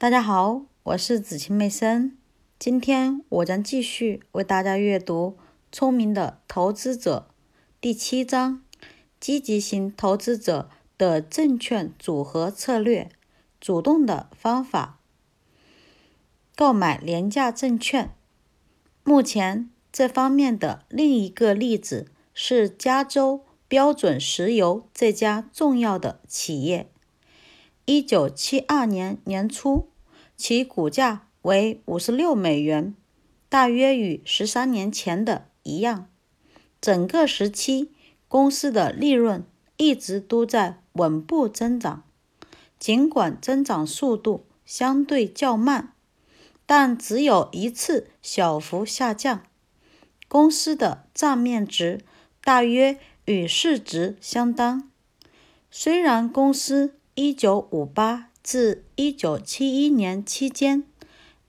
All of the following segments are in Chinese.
大家好，我是子晴妹森。今天我将继续为大家阅读《聪明的投资者》第七章：积极型投资者的证券组合策略。主动的方法，购买廉价证券。目前这方面的另一个例子是加州标准石油这家重要的企业。一九七二年年初，其股价为五十六美元，大约与十三年前的一样。整个时期，公司的利润一直都在稳步增长，尽管增长速度相对较慢，但只有一次小幅下降。公司的账面值大约与市值相当。虽然公司一九五八至一九七一年期间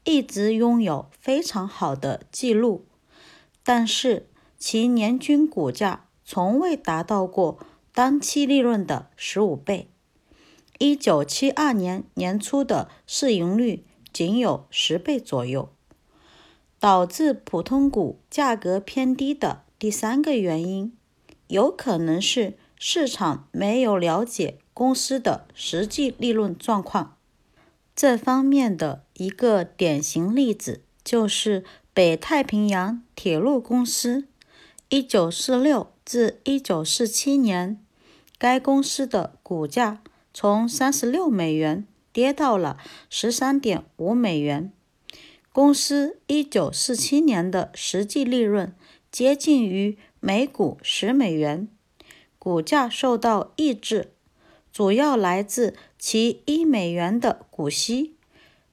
一直拥有非常好的记录，但是其年均股价从未达到过当期利润的十五倍。一九七二年年初的市盈率仅有十倍左右。导致普通股价格偏低的第三个原因，有可能是市场没有了解。公司的实际利润状况，这方面的一个典型例子就是北太平洋铁路公司。一九四六至一九四七年，该公司的股价从三十六美元跌到了十三点五美元。公司一九四七年的实际利润接近于每股十美元，股价受到抑制。主要来自其一美元的股息。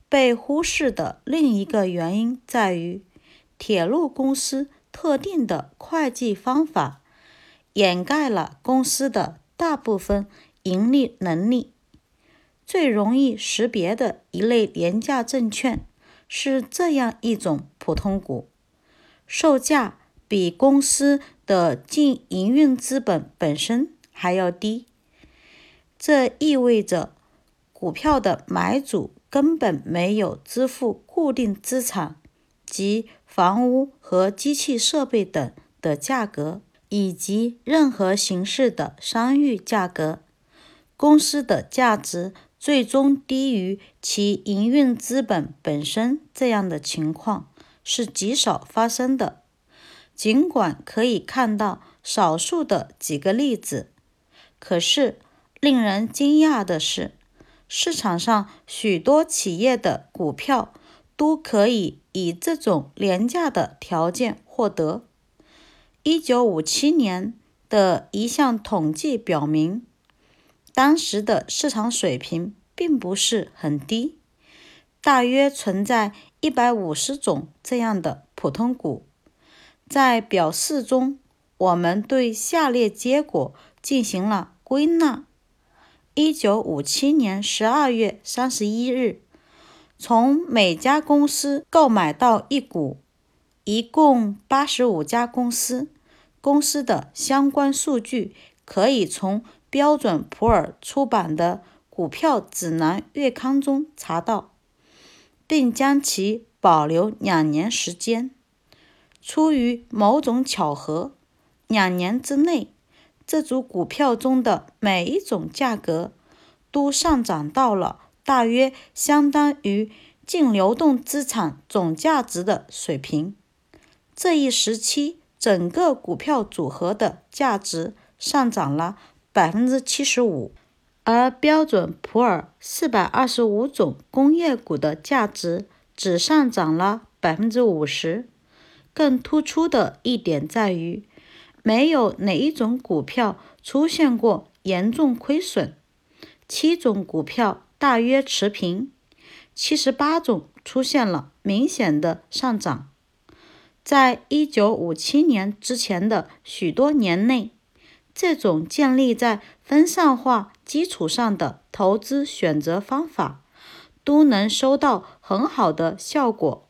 被忽视的另一个原因在于，铁路公司特定的会计方法掩盖了公司的大部分盈利能力。最容易识别的一类廉价证券是这样一种普通股，售价比公司的净营运资本本身还要低。这意味着股票的买主根本没有支付固定资产及房屋和机器设备等的价格，以及任何形式的商誉价格。公司的价值最终低于其营运资本本身，这样的情况是极少发生的。尽管可以看到少数的几个例子，可是。令人惊讶的是，市场上许多企业的股票都可以以这种廉价的条件获得。一九五七年的一项统计表明，当时的市场水平并不是很低，大约存在一百五十种这样的普通股。在表四中，我们对下列结果进行了归纳。一九五七年十二月三十一日，从每家公司购买到一股，一共八十五家公司。公司的相关数据可以从标准普尔出版的股票指南月刊中查到，并将其保留两年时间。出于某种巧合，两年之内。这组股票中的每一种价格都上涨到了大约相当于净流动资产总价值的水平。这一时期，整个股票组合的价值上涨了百分之七十五，而标准普尔四百二十五种工业股的价值只上涨了百分之五十。更突出的一点在于。没有哪一种股票出现过严重亏损，七种股票大约持平，七十八种出现了明显的上涨。在一九五七年之前的许多年内，这种建立在分散化基础上的投资选择方法都能收到很好的效果。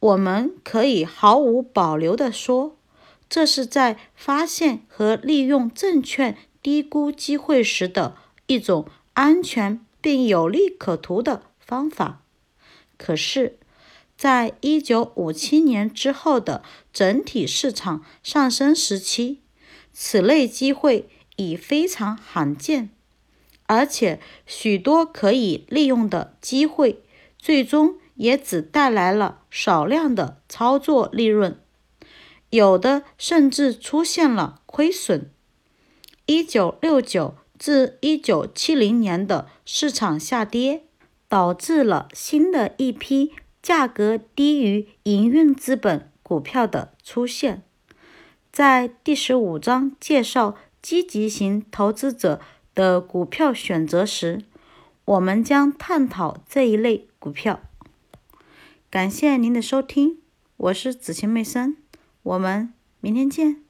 我们可以毫无保留地说。这是在发现和利用证券低估机会时的一种安全并有利可图的方法。可是，在一九五七年之后的整体市场上升时期，此类机会已非常罕见，而且许多可以利用的机会，最终也只带来了少量的操作利润，有的甚至出现了亏损。一九六九至一九七零年的市场下跌，导致了新的一批。价格低于营运资本股票的出现，在第十五章介绍积极型投资者的股票选择时，我们将探讨这一类股票。感谢您的收听，我是子晴妹生，我们明天见。